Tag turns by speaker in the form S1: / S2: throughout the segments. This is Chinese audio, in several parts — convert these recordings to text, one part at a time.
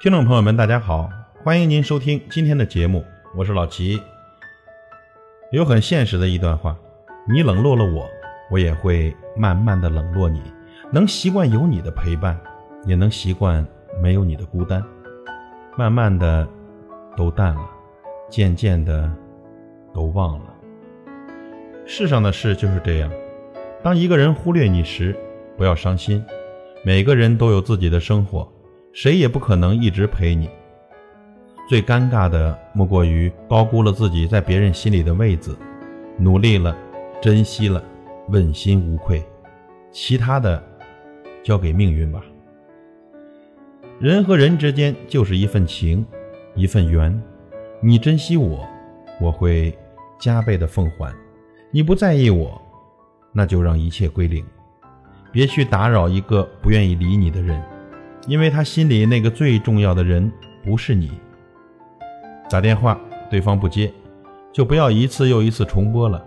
S1: 听众朋友们，大家好，欢迎您收听今天的节目，我是老齐。有很现实的一段话：你冷落了我，我也会慢慢的冷落你。能习惯有你的陪伴，也能习惯没有你的孤单。慢慢的，都淡了，渐渐的，都忘了。世上的事就是这样，当一个人忽略你时，不要伤心。每个人都有自己的生活。谁也不可能一直陪你。最尴尬的莫过于高估了自己在别人心里的位子，努力了，珍惜了，问心无愧，其他的交给命运吧。人和人之间就是一份情，一份缘。你珍惜我，我会加倍的奉还；你不在意我，那就让一切归零。别去打扰一个不愿意理你的人。因为他心里那个最重要的人不是你。打电话对方不接，就不要一次又一次重拨了。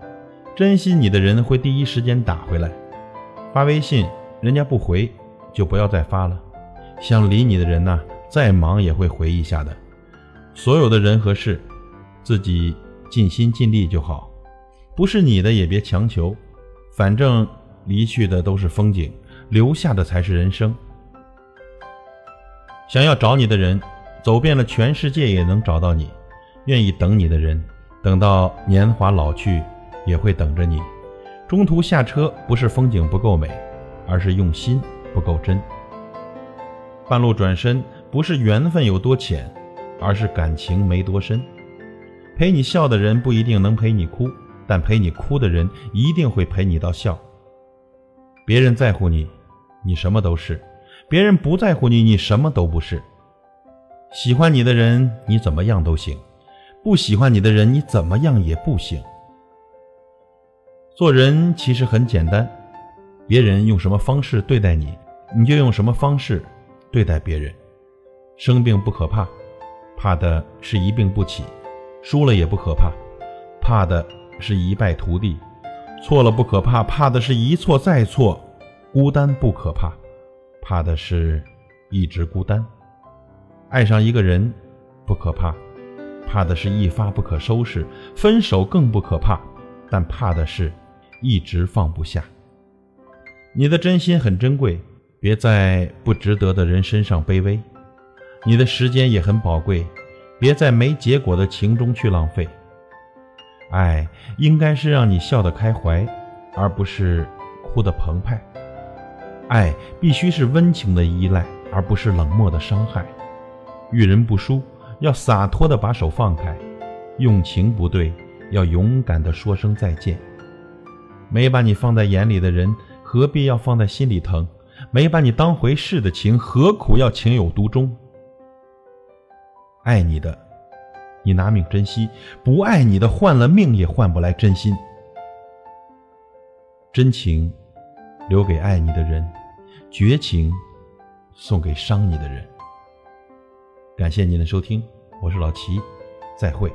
S1: 珍惜你的人会第一时间打回来。发微信人家不回，就不要再发了。想理你的人呢，再忙也会回一下的。所有的人和事，自己尽心尽力就好。不是你的也别强求，反正离去的都是风景，留下的才是人生。想要找你的人，走遍了全世界也能找到你；愿意等你的人，等到年华老去也会等着你。中途下车不是风景不够美，而是用心不够真。半路转身不是缘分有多浅，而是感情没多深。陪你笑的人不一定能陪你哭，但陪你哭的人一定会陪你到笑。别人在乎你，你什么都是。别人不在乎你，你什么都不是。喜欢你的人，你怎么样都行；不喜欢你的人，你怎么样也不行。做人其实很简单，别人用什么方式对待你，你就用什么方式对待别人。生病不可怕，怕的是一病不起；输了也不可怕，怕的是一败涂地；错了不可怕，怕的是一错再错；孤单不可怕。怕的是一直孤单，爱上一个人不可怕，怕的是一发不可收拾；分手更不可怕，但怕的是一直放不下。你的真心很珍贵，别在不值得的人身上卑微；你的时间也很宝贵，别在没结果的情中去浪费。爱应该是让你笑得开怀，而不是哭得澎湃。爱必须是温情的依赖，而不是冷漠的伤害。遇人不淑，要洒脱的把手放开；用情不对，要勇敢的说声再见。没把你放在眼里的人，何必要放在心里疼？没把你当回事的情，何苦要情有独钟？爱你的，你拿命珍惜；不爱你的，换了命也换不来真心。真情，留给爱你的人。绝情送给伤你的人。感谢您的收听，我是老齐，再会。